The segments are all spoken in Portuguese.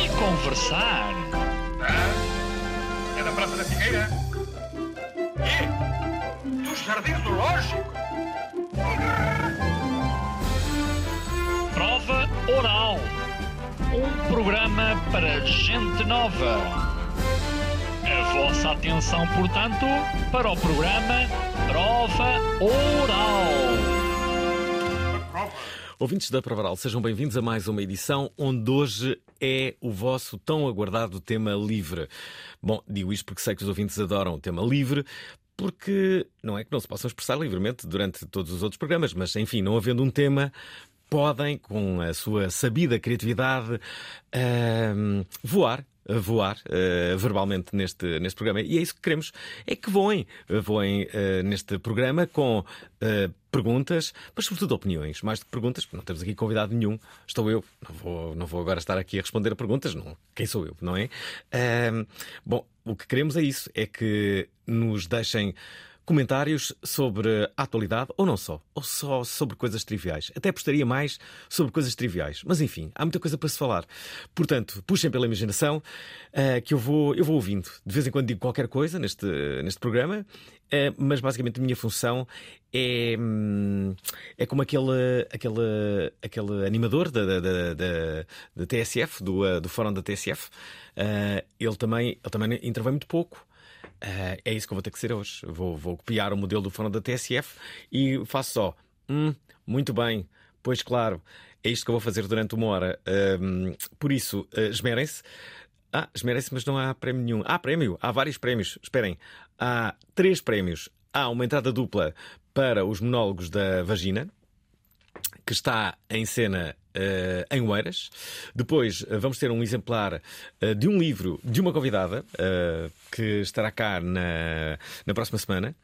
e conversar. Ah, é da Praça da Figueira? E? Do Jardim Zoológico? Prova Oral. Um programa para gente nova. A vossa atenção, portanto, para o programa Prova Oral. Prova. Ouvintes da Provaral, sejam bem-vindos a mais uma edição onde hoje é o vosso tão aguardado tema livre. Bom, digo isto porque sei que os ouvintes adoram o tema livre, porque não é que não se possam expressar livremente durante todos os outros programas, mas enfim, não havendo um tema, podem, com a sua sabida criatividade, ahm, voar. Voar ah, verbalmente neste, neste programa. E é isso que queremos: é que voem. Voem ah, neste programa com ah, perguntas, mas sobretudo opiniões. Mais do que perguntas, não temos aqui convidado nenhum. Estou eu. Não vou, não vou agora estar aqui a responder a perguntas. Não. Quem sou eu, não é? Bom, o que queremos é isso: é que nos deixem comentários sobre a atualidade, ou não só, ou só sobre coisas triviais. Até apostaria mais sobre coisas triviais. Mas enfim, há muita coisa para se falar. Portanto, puxem pela imaginação eh, que eu vou, eu vou ouvindo. De vez em quando digo qualquer coisa neste, neste programa, eh, mas basicamente a minha função é, hum, é como aquele, aquele, aquele animador da, da, da, da- da TSF, do, eh, do fórum da TSF. Ele, também, ele também intervém muito pouco. Ah, é isso que eu vou ter que ser hoje. Vou, vou copiar o modelo do fórum da TSF e faço só. Hum, muito bem, pois claro, é isto que eu vou fazer durante uma hora. Ahm, por isso, ah, esmerem-se. Ah, esmerem-se, mas não há prémio nenhum. Há prémio, há vários prémios. Esperem, há três prémios. Há uma entrada dupla para os monólogos da vagina, que está em cena eh, em Oeiras. Depois eh, vamos ter um exemplar eh, de um livro de uma convidada que estará cá na, na próxima semana,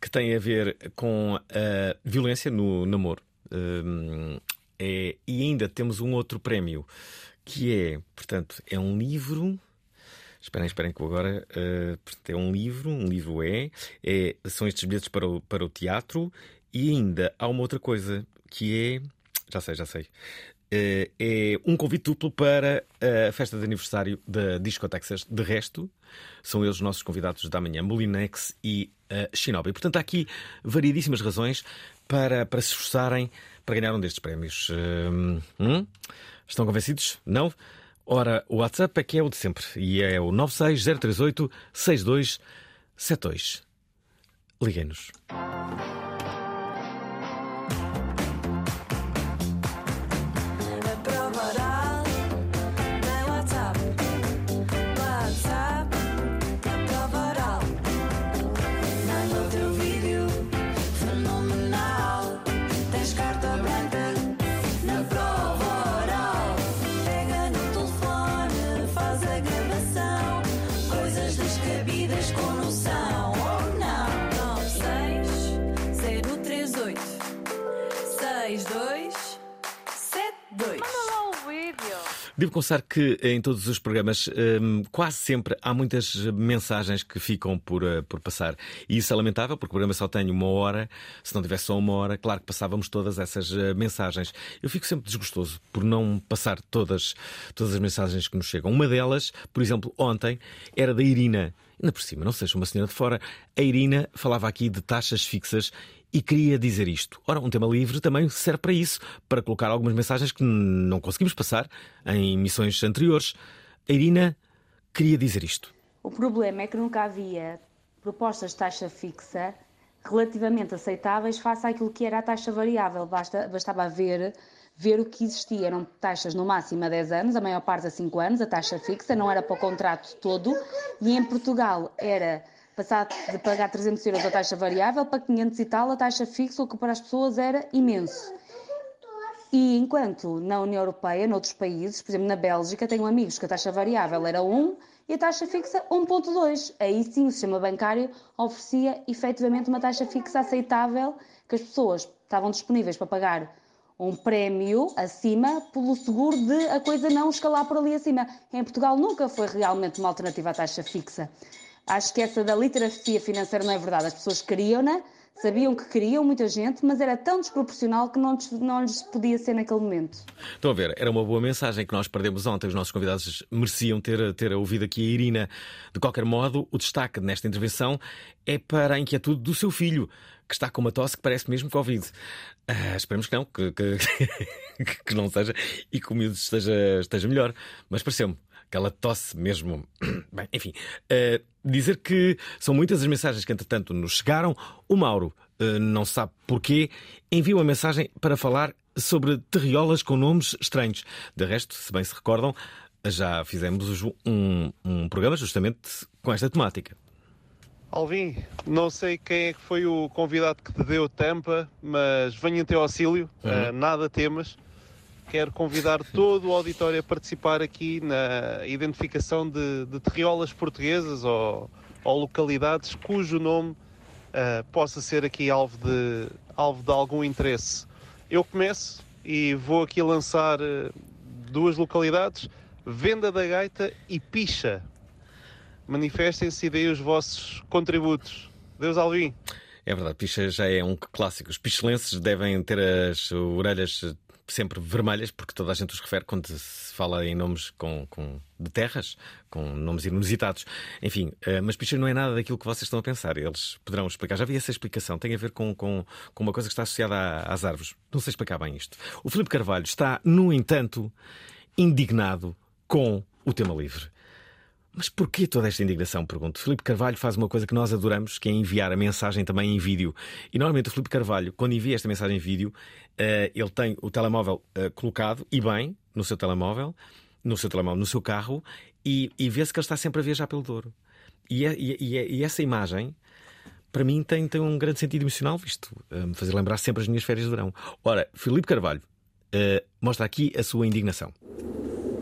que tem a ver com a violência no namoro. Hum, é- e ainda temos um outro prémio que é, portanto, é um livro. Esperem, esperem que agora. é um livro, um livro é, é. São estes bilhetes para o, para o teatro e ainda há uma outra coisa que é. Já sei, já sei. Eh, é um convite duplo para a festa de aniversário da Disco Texas. De resto, são eles os nossos convidados da manhã, Molinex e uh, Shinobi. Portanto, há aqui variedíssimas razões para, para se esforçarem para ganhar um destes prémios. Hum, hum? Estão convencidos? Não? Ora, o WhatsApp é que é o de sempre e é o 96038 6272. Liguem-nos. Confessar que em todos os programas, hum, quase sempre, há muitas mensagens que ficam por, eh, por passar. E isso é lamentável, porque o programa só tem uma hora. Se não tivesse só uma hora, claro que passávamos todas essas eh, mensagens. Eu fico sempre desgostoso por não passar todas, todas as mensagens que nos chegam. Uma delas, por exemplo, ontem, era da Irina. Ainda por cima, não seja uma senhora de fora. A Irina falava aqui de taxas fixas e queria dizer isto. Ora, um tema livre também serve para isso, para colocar algumas mensagens que não conseguimos passar em emissões anteriores. A Irina queria dizer isto. O problema é que nunca havia propostas de taxa fixa relativamente aceitáveis face àquilo que era a taxa variável. Basta, bastava ver, ver o que existia. Eram taxas no máximo a 10 anos, a maior parte a 5 anos, a taxa fixa, não era para o contrato todo. E em Portugal era passar de pagar 300 euros a taxa variável para 500 e tal a taxa fixa, o que para as pessoas era imenso. E enquanto na União Europeia, noutros países, por exemplo na Bélgica, tenho amigos que a taxa variável era 1 e a taxa fixa 1.2. Aí sim o sistema bancário oferecia efetivamente uma taxa fixa aceitável que as pessoas estavam disponíveis para pagar um prémio acima pelo seguro de a coisa não escalar por ali acima. Em Portugal nunca foi realmente uma alternativa à taxa fixa. Acho que essa da literacia financeira não é verdade. As pessoas queriam-na, sabiam que queriam muita gente, mas era tão desproporcional que não, não lhes podia ser naquele momento. Estão a ver, era uma boa mensagem que nós perdemos ontem. Os nossos convidados mereciam ter, ter ouvido aqui a Irina. De qualquer modo, o destaque nesta intervenção é para a inquietude do seu filho, que está com uma tosse que parece mesmo Covid. Ah, esperemos que não, que, que, que não seja e que o miúdo esteja, esteja melhor. Mas pareceu-me aquela tosse mesmo. Bem, enfim, ah, dizer que são muitas as mensagens que entretanto nos chegaram. O Mauro ah, não sabe porquê, envia uma mensagem para falar sobre terriolas com nomes estranhos. De resto, se bem se recordam, já fizemos um, um programa justamente com esta temática. Alvin, não sei quem é que foi o convidado que te deu tampa, mas venho em teu auxílio, eh, nada temas. Quero convidar todo o auditório a participar aqui na identificação de, de terriolas portuguesas ou, ou localidades cujo nome eh, possa ser aqui alvo de, alvo de algum interesse. Eu começo e vou aqui lançar eh, duas localidades, Venda da Gaita e Picha. Manifestem-se e deem os vossos contributos. Deus Alvin. É verdade, picha já é um clássico. Os pichelenses devem ter as orelhas sempre vermelhas, porque toda a gente os refere quando se fala em nomes com, com- de terras, com nomes inusitados. Enfim, eh, mas picha não é nada daquilo que vocês estão a pensar. Eles poderão explicar. Já vi essa explicação. Tem a ver com, com, com uma coisa que está associada às árvores. Não sei explicar bem isto. O Filipe Carvalho está, no entanto, indignado com o tema livre. Mas porquê toda esta indignação? Pergunto. Filipe Carvalho faz uma coisa que nós adoramos, que é enviar a mensagem também em vídeo. E normalmente o Filipe Carvalho, quando envia esta mensagem em vídeo, eh, ele tem o telemóvel eh, colocado, e bem, no seu telemóvel, no seu telemóvel, no seu carro, e, e vê-se que ele está sempre a viajar pelo Douro. E, é- e é- é- e essa imagem, para mim, tem, tem um grande sentido emocional, visto eh, me fazer lembrar sempre as minhas férias de verão. Ora, Filipe Carvalho eh, mostra aqui a sua indignação.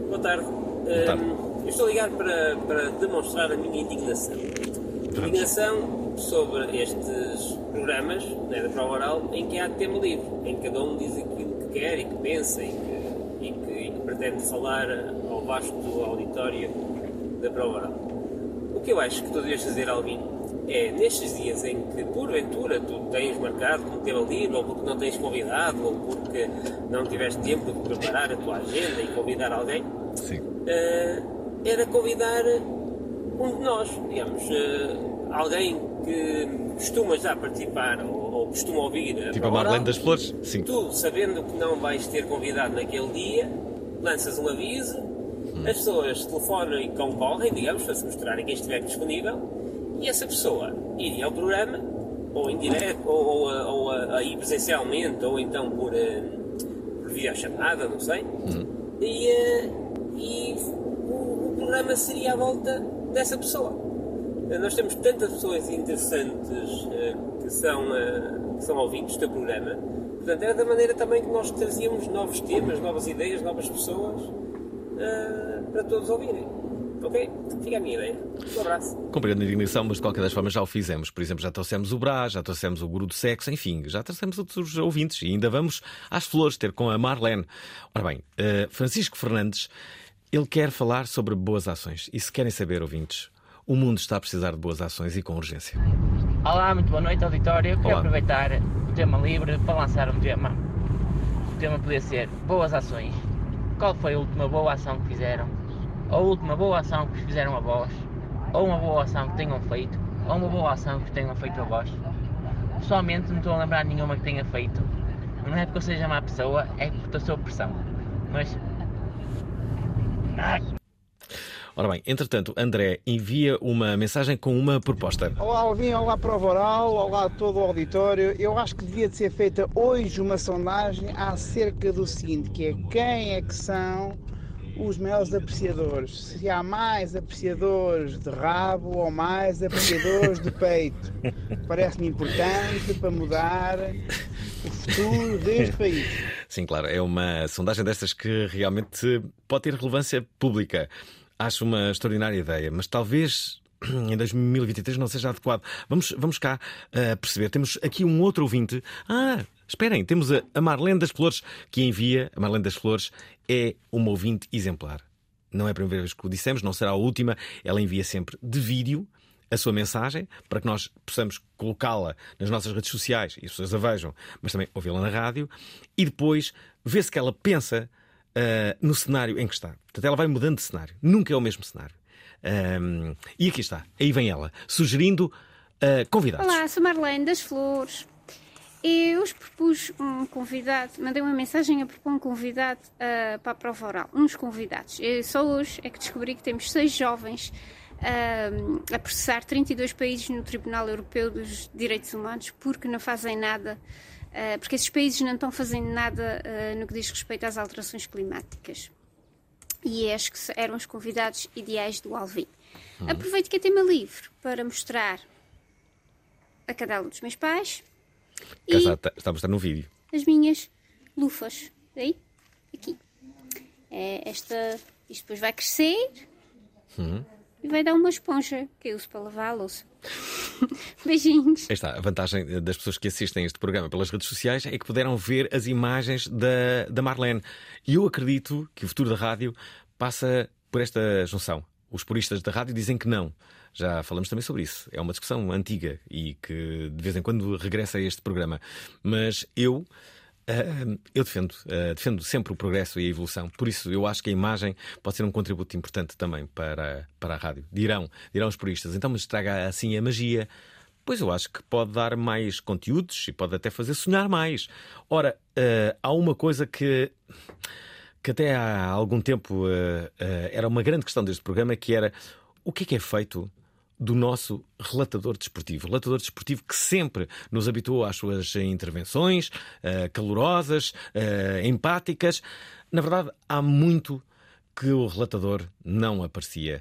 Boa tarde. Hum, eu estou a ligar para, para demonstrar a minha indignação. Indignação sobre estes programas né, da prova oral em que há tema livre, em que cada um diz aquilo que quer e que pensa e que, e que- e que pretende falar ao vasto auditório da prova oral. O que eu acho que tu devias fazer, Alvin, é nestes dias em que porventura tu tens marcado como tema livre, ou porque não tens convidado, ou porque não tiveste tempo de preparar a tua agenda e convidar alguém, Eh, era convidar um de nós, digamos, eh, alguém que costuma já participar ou, ou costuma ouvir a Tipo a Marlene das Flores? Sim. Tu, sabendo que não vais ter convidado naquele dia, lanças um aviso, as pessoas telefonam e concorrem, digamos, para se mostrarem quem estiver disponível, e essa pessoa iria ao programa, ou em direto, ou, ou, ou a- aí presencialmente, ou então por, eh, por videochamada, não sei, e, eh, e o, o programa seria à volta dessa pessoa. Eh, Nós temos tantas pessoas interessantes eh, que, são, eh, que são ouvintes do programa. Portanto, era da maneira também que nós trazíamos novos temas, novas ideias, novas pessoas para todos ouvirem. Ok? Fica a minha ideia. Um abraço. Compreendo a indignação, mas de qualquer das formas já o fizemos. Por exemplo, já trouxemos o Brás, já trouxemos o Guru do Sexo, enfim, já trouxemos outros ouvintes e ainda vamos às flores ter com a Marlene. Ora bem, eh, Francisco Fernandes, ele quer falar sobre boas ações. E se querem saber, ouvintes, o mundo está a precisar de boas ações e com urgência. Olá, muito boa noite, auditório. Quero Olá. aproveitar o tema livre para lançar um tema. O tema podia ser boas ações. Qual foi a última boa ação que fizeram? Ou a última boa ação que vos fizeram a vós? Ou uma boa ação que tenham feito? Ou uma boa ação que tenham feito a vós? Pessoalmente não estou a lembrar nenhuma que tenha feito. Não é porque eu seja má pessoa, é porque estou sob pressão. Mas Ora bem, entretanto, André envia uma mensagem com uma proposta. Olá Alvin, olá Prova Oral, olá a todo o auditório. Eu acho que devia de ser feita hoje uma sondagem acerca do seguinte, que é quem é que são os maiores apreciadores. Se há mais apreciadores de rabo ou mais apreciadores de peito. Parece-me importante para mudar o futuro deste país. Sim, claro, é uma sondagem destas que realmente pode ter relevância pública. Acho uma extraordinária ideia, mas talvez em 2023 não seja adequado. Vamos, vamos cá uh, perceber. Temos aqui um outro ouvinte. Ah, esperem, temos a, a Marlene das Flores que envia. A Marlene das Flores é uma ouvinte exemplar. Não é a primeira vez que o dissemos, não será a última. Ela envia sempre de vídeo a sua mensagem para que nós possamos colocá-la nas nossas redes sociais e as pessoas a vejam, mas também ouvi-la na rádio e depois ver se que ela pensa uh, no cenário em que está. Portanto, ela vai mudando de cenário. Nunca é o mesmo cenário. Um, e aqui está, aí vem ela, sugerindo uh, convidados. Olá, sou Marlene das Flores. Eu hoje propus um convidado, mandei uma mensagem a propor um convidado uh, para a prova oral. Uns convidados. Eu só hoje é que descobri que temos seis jovens a processar 32 países no Tribunal Europeu dos Direitos Humanos porque não fazem nada, uh, porque esses países não estão fazendo nada no que diz respeito às alterações climáticas e acho que eram os convidados ideais do Alvin. Uhum. Aproveito que é tema livre para mostrar a cadela dos meus pais e está, está a mostrar no vídeo. as minhas lufas. Aí, aqui. É esta, isto depois vai crescer uhum. E vai dar uma esponja que eu uso para lavar a louça. Beijinhos. Aí está, a vantagem das pessoas que assistem este programa pelas redes sociais é que puderam ver as imagens da, da Marlene. E eu acredito que o futuro da rádio passa por esta junção. Os puristas da rádio dizem que não. Já falamos também sobre isso. É uma discussão antiga e que de vez em quando regressa a este programa. Mas eu. Uh, eu defendo, uh, defendo sempre o progresso e a evolução, por isso eu acho que a imagem pode ser um contributo importante também para, para a rádio. Dirão, dirão os puristas, então, mas estraga assim a magia. Pois eu acho que pode dar mais conteúdos e pode até fazer sonhar mais. Ora, uh, há uma coisa que que até há algum tempo uh, uh, era uma grande questão deste programa, que era o que é que é feito do nosso relatador desportivo. Relatador desportivo que sempre nos habituou às suas intervenções uh, calorosas, empáticas. Na verdade, há muito que o relatador não aparecia.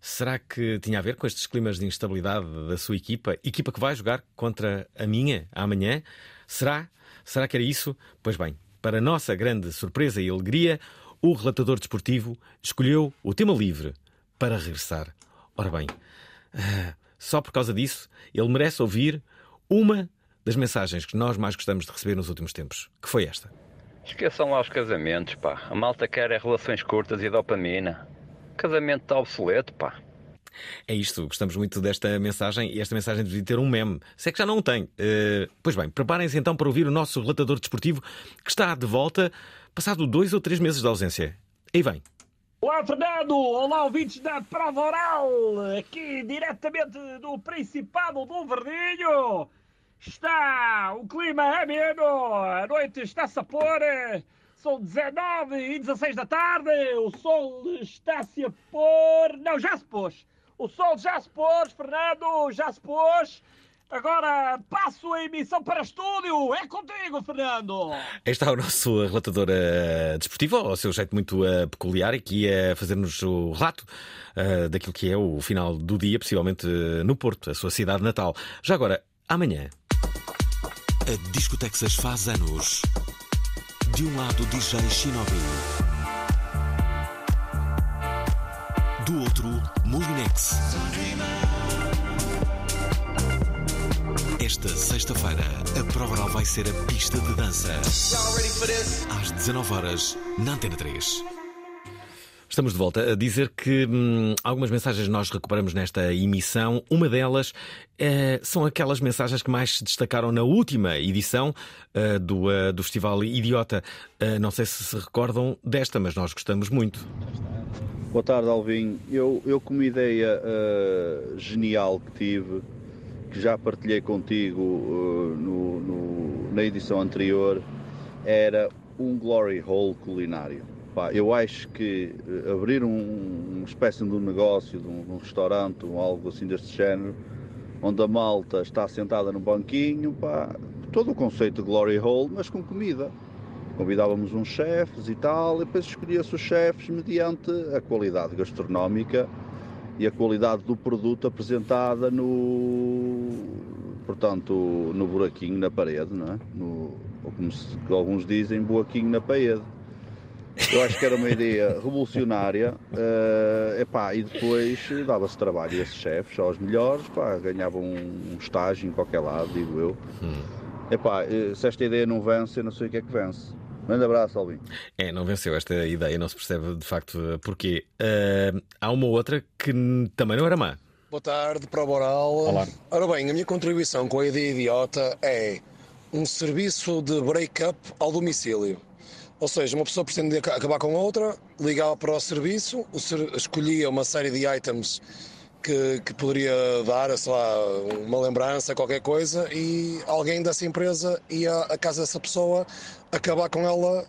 Será que tinha a ver com estes climas de instabilidade da sua equipa? Equipa que vai jogar contra a minha amanhã? Será? Será que era isso? Pois bem, para nossa grande surpresa e alegria, o relatador desportivo escolheu o tema livre para regressar. Ora bem, só por causa disso, ele merece ouvir uma das mensagens que nós mais gostamos de receber nos últimos tempos, que foi esta. Esqueçam lá os casamentos, pá. A malta quer é relações curtas e dopamina. Casamento está obsoleto, pá. É isto, gostamos muito desta mensagem e esta mensagem devia ter um meme. Se é que já não o tem. Uh, pois bem, preparem-se então para ouvir o nosso relatador desportivo que está de volta passado dois ou três meses de ausência. Aí vem. Olá, Fernando! Olá, ouvintes da Prova Oral! Aqui diretamente do Principado do Verdinho! Está o clima ameno, a noite está-se a pôr, são 19 e 16 da tarde, o sol está-se a pôr. Não, já se pôs! O sol já se pôs, Fernando, já se pôs. Agora passo a emissão para estúdio. É contigo, Fernando. Está o nosso relatador uh, desportivo, ao seu jeito muito uh, peculiar, e que ia fazer-nos o relato uh, daquilo que é o final do dia, possivelmente no Porto, a sua cidade natal. Já agora, amanhã. A Discotexas faz anos. De um lado, DJ Shinobi. Do outro, Molinex. Esta sexta-feira, a prova oral vai ser a pista de dança. Às 19 horas na Antena 3. Estamos de volta a dizer que hum, algumas mensagens nós recuperamos nesta emissão. Uma delas é, são aquelas mensagens que mais se destacaram na última edição uh, do, uh, do Festival Idiota. Uh, não sei se se recordam desta, mas nós gostamos muito. Boa tarde, Alvin. Eu, eu com uma ideia uh, genial que tive, que já partilhei contigo uh, no, no, na edição anterior, era um glory hole culinário. Pá, eu acho que uh, abrir um, uma espécie de um negócio, de um, um restaurante, algo assim deste género, onde a malta está sentada no banquinho, pá, todo o conceito de glory hole, mas com comida. Convidávamos uns chefes e tal, e depois escolhia-se os chefes mediante a qualidade gastronómica e a qualidade do produto apresentada no, portanto, no buraquinho na parede, não é? No, ou como se, alguns dizem, boaquinho na parede. Eu acho que era uma ideia revolucionária eh, epá, e depois dava-se trabalho a esses chefes, aos melhores, pá, ganhavam um estágio em qualquer lado, digo eu. Epá, eh, se esta ideia não vence, eu não sei o que é que vence. Grande abraço, Alvin. É, não venceu esta ideia, não se percebe de facto porquê. Ah, há uma outra que também não era má. Boa tarde, Prova Oral. Olá. Ora bem, a minha contribuição com a ideia idiota é um serviço de break-up ao domicílio. Ou seja, uma pessoa pretende aca- acabar com outra, ligava para o serviço, o ser- escolhia uma série de items que, que poderia dar, sei lá, uma lembrança, qualquer coisa, e alguém dessa empresa ia à casa dessa pessoa acabar com ela,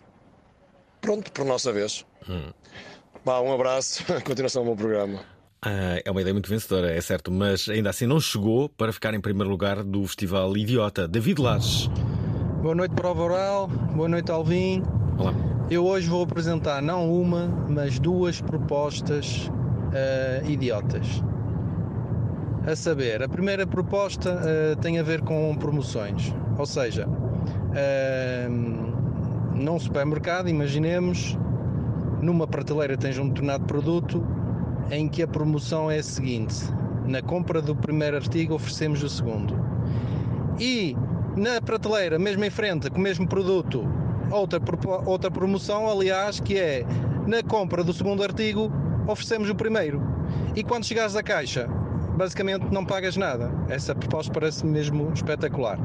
pronto, por nossa vez. Vá, um abraço, continuação do meu programa. Ah, é uma ideia muito vencedora, é certo, mas ainda assim não chegou para ficar em primeiro lugar do Festival Idiota. David Lages. Boa noite, Prova Oral. Boa noite, Alvin. Olá. Eu hoje vou apresentar não uma, mas duas propostas eh, idiotas. A saber, a primeira proposta eh, tem a ver com promoções. Ou seja, eh, num supermercado, imaginemos, numa prateleira tens um determinado produto em que a promoção é a seguinte: na compra do primeiro artigo oferecemos o segundo. E na prateleira, mesmo em frente, com o mesmo produto, outra, outra promoção, aliás, que é na compra do segundo artigo, oferecemos o primeiro. E quando chegares à caixa, basicamente não pagas nada. Essa proposta parece mesmo espetacular.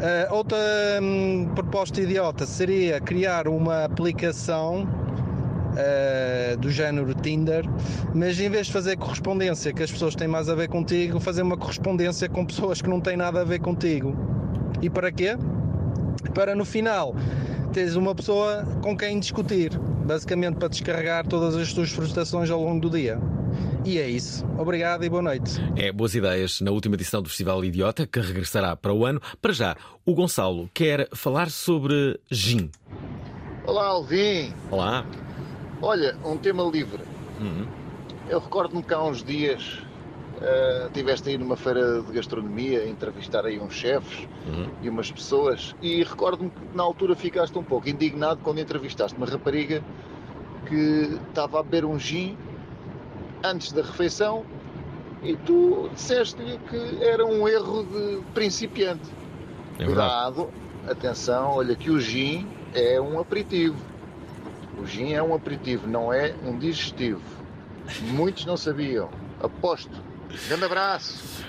Ah, outra hum, proposta idiota seria criar uma aplicação uh, do género Tinder, mas em vez de fazer correspondência que as pessoas têm mais a ver contigo, fazer uma correspondência com pessoas que não têm nada a ver contigo. E para quê? Para no final teres uma pessoa com quem discutir, basicamente para descarregar todas as tuas frustrações ao longo do dia. E é isso. Obrigado e boa noite. É, boas ideias na última edição do Festival Idiota, que regressará para o ano. Para já, o Gonçalo quer falar sobre gin. Olá, Alvin. Olá. Olha, um tema livre. Uhum. Eu recordo-me que há uns dias uh, estiveste aí numa feira de gastronomia a entrevistar aí uns chefes Uhum. e umas pessoas e recordo-me que na altura ficaste um pouco indignado quando entrevistaste uma rapariga que estava a beber um gin antes da refeição e tu disseste-lhe que era um erro de principiante. É. Cuidado, atenção, olha que o gin é um aperitivo. O gin é um aperitivo, não é um digestivo. Muitos não sabiam. Aposto. Grande abraço.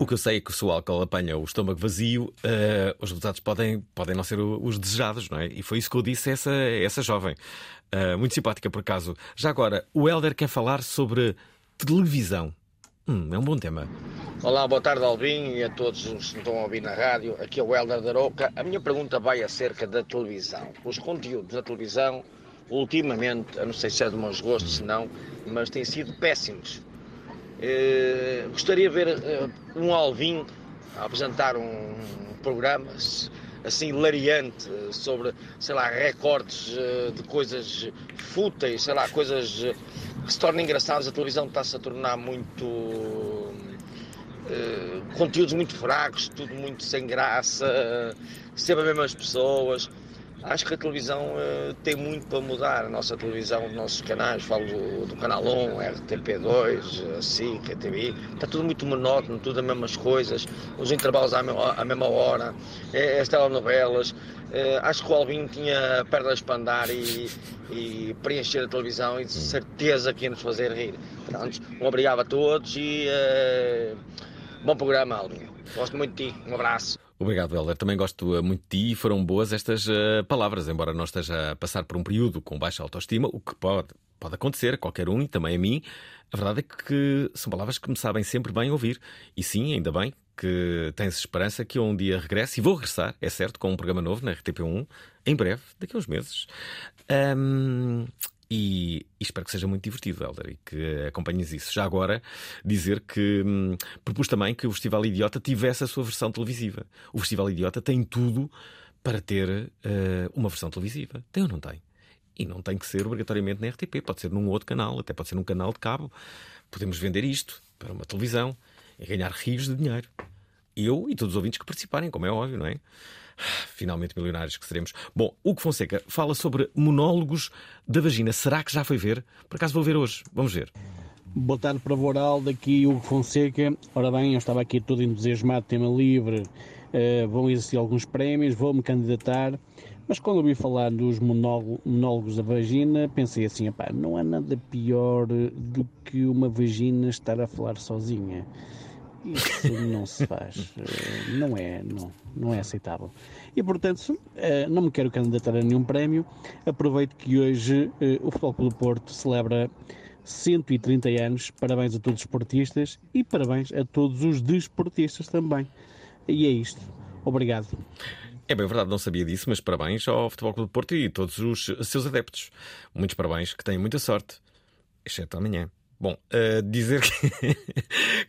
O que eu sei é que se o álcool apanha o estômago vazio, eh, os resultados podem, podem não ser os desejados, não é? E foi isso que eu disse a essa, a essa jovem. Eh, muito simpática, por acaso. Já agora, o Helder quer falar sobre televisão. Hum, é um bom tema. Olá, boa tarde Albin e a todos os que estão a ouvir na rádio. Aqui é o Helder da Roca. A minha pergunta vai acerca da televisão. Os conteúdos da televisão, ultimamente, eu não sei se é dos meus gostos, se não, mas têm sido péssimos. Eh, gostaria de ver eh, um Alvin a apresentar um programa assim hilariante eh, sobre, sei lá, recortes eh, de coisas fúteis, sei lá, coisas que se tornam engraçadas. A televisão está-se a tornar muito eh, conteúdos muito fracos, tudo muito sem graça, sempre as mesmas pessoas. Acho que a televisão eh, tem muito para mudar. A nossa televisão, os nossos canais, falo do, do Canal 1, RTP2, a SIC, a TV, está tudo muito monótono, tudo as mesmas coisas, os intervalos à mesma, à mesma hora, eh, as telenovelas. Eh, acho que o Alvin tinha pernas para andar e, e preencher a televisão e de certeza que ia nos fazer rir. Pronto, um obrigado a todos e eh, bom programa, Alvin. Gosto muito de ti. Um abraço. Obrigado, Helder. Também gosto eh, muito de ti e foram boas estas eh, palavras, embora não esteja a passar por um período com baixa autoestima, o que pode, pode acontecer a qualquer um e também a mim. A verdade é que são palavras que me sabem sempre bem ouvir. E sim, ainda bem que tens esperança que eu um dia regresse e vou regressar, é certo, com um programa novo na RTP1, em breve, daqui a uns meses. Ahm, e, e espero que seja muito divertido, Helder, e que acompanhes isso. Já agora, dizer que hum, propus também que o Festival Idiota tivesse a sua versão televisiva. O Festival Idiota tem tudo para ter eh, uma versão televisiva. Tem ou não tem? E não tem que ser obrigatoriamente na RTP, pode ser num outro canal, até pode ser num canal de cabo. Podemos vender isto para uma televisão e ganhar rios de dinheiro. eu e todos os ouvintes que participarem, como é óbvio, não é? Finalmente milionários que seremos. Bom, Hugo Fonseca fala sobre monólogos da vagina. Será que já foi ver? Por acaso vou ver hoje. Vamos ver. Boa tarde para Voral, daqui Hugo Fonseca. Ora bem, eu estava aqui todo entusiasmado, tema livre, eh, vão existir alguns prémios, vou-me candidatar, mas quando ouvi falar dos monólogo- monólogos da vagina, pensei assim, não há nada pior do que uma vagina estar a falar sozinha. Isso não se faz, eh, não é, não, não é aceitável. E portanto, eh, não me quero candidatar a nenhum prémio. Aproveito que hoje eh, o Futebol Clube do Porto celebra 130 anos. Parabéns a todos os esportistas e parabéns a todos os desportistas também. E é isto. Obrigado. É bem verdade, não sabia disso, mas parabéns ao Futebol Clube do Porto e todos os seus adeptos. Muitos parabéns, que têm muita sorte. Exceto amanhã. Bom, eh, dizer que,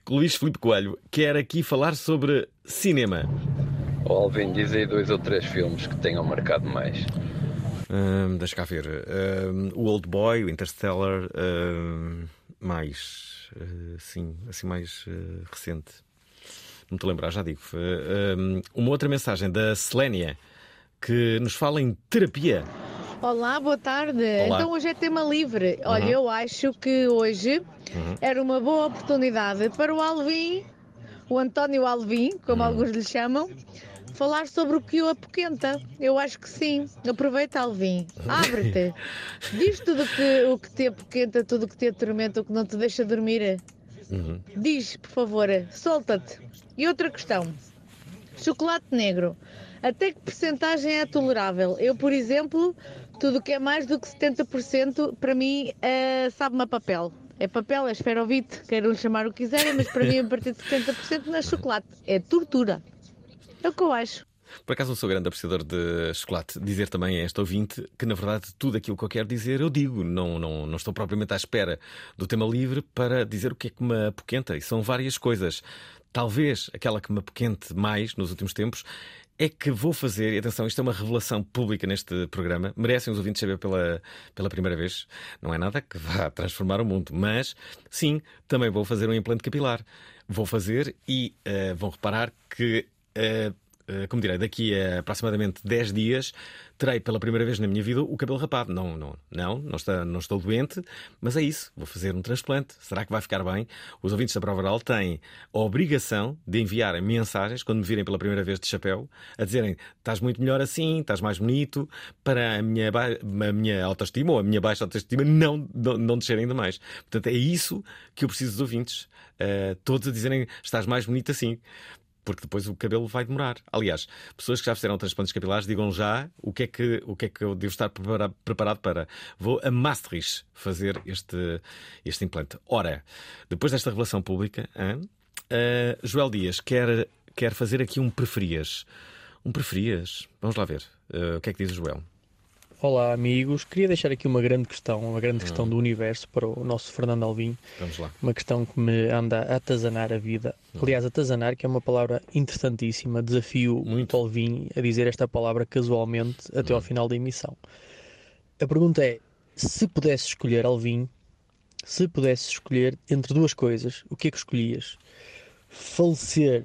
que Luís Filipe Coelho quer aqui falar sobre cinema. Ó Alvin, diz aí dois ou três filmes que tenham marcado mais. Hum, deixa cá ver. O Old Boy, o Interstellar, mais. eh, sim, assim mais eh, recente. Não te lembrar, já digo. Uma outra mensagem da Selenia que nos fala em terapia. Olá, boa tarde. Olá. Então hoje é tema livre. Olha, Uhum. eu acho que hoje Uhum. era uma boa oportunidade para o Alvin, o António Alvin, como alguns lhe chamam, falar sobre o que o apoquenta. Eu acho que sim. Aproveita, Alvin. Abre-te. Diz tudo que, o que te apoquenta, tudo o que te atormenta, o que não te deixa dormir. Uhum. Diz, por favor, solta-te. E outra questão. Chocolate negro. Até que porcentagem é tolerável? Eu, por exemplo, tudo que é mais do que 70%, para mim, eh, sabe-me a papel. É papel, é esferovite, queiram chamar o que quiserem, mas para mim, a partir de 70% não é chocolate. É tortura. É o que eu acho. Por acaso não sou grande apreciador de chocolate. Dizer também a esta ouvinte que, na verdade, tudo aquilo que eu quero dizer, eu digo. Não, não, não estou propriamente à espera do tema livre para dizer o que é que me apoquenta. E são várias coisas. Talvez aquela que me apoquente mais nos últimos tempos é que vou fazer, e atenção, isto é uma revelação pública neste programa, merecem os ouvintes saber pela, pela primeira vez. Não é nada que vá transformar o mundo, mas sim, também vou fazer um implante capilar. Vou fazer e eh, vão reparar que. eh, como direi, daqui a aproximadamente 10 dias terei pela primeira vez na minha vida o cabelo rapado. Não, não, não, não, está, não estou doente, mas é isso. Vou fazer um transplante. Será que vai ficar bem? Os ouvintes da Prova Oral têm a obrigação de enviarem mensagens quando me virem pela primeira vez de chapéu a dizerem estás muito melhor assim, estás mais bonito, para a minha, ba- a minha autoestima ou a minha baixa autoestima não, não, não descer ainda mais. Portanto, é isso que eu preciso dos ouvintes. eh, todos a dizerem estás mais bonito assim porque depois o cabelo vai demorar. Aliás, pessoas que já fizeram transplantes capilares, digam já o que é que, o que, é que eu devo estar prepara- preparado para. Vou a Maastricht fazer este, este implante. Ora, depois desta revelação pública, hã, ah, Joel Dias quer, quer fazer aqui um preferias. Um preferias? Vamos lá ver. Ah, o que é que diz o Joel? Olá, amigos. Queria deixar aqui uma grande questão, uma grande questão do universo para o nosso Fernando Alvim. Vamos lá. Uma questão que me anda a atazanar a vida. Aliás, atazanar, que é uma palavra interessantíssima. Desafio muito Alvim a dizer esta palavra casualmente até ao final da emissão. A pergunta é: se pudesse escolher, Alvim, se pudesse escolher entre duas coisas, o que é que escolhias? Falecer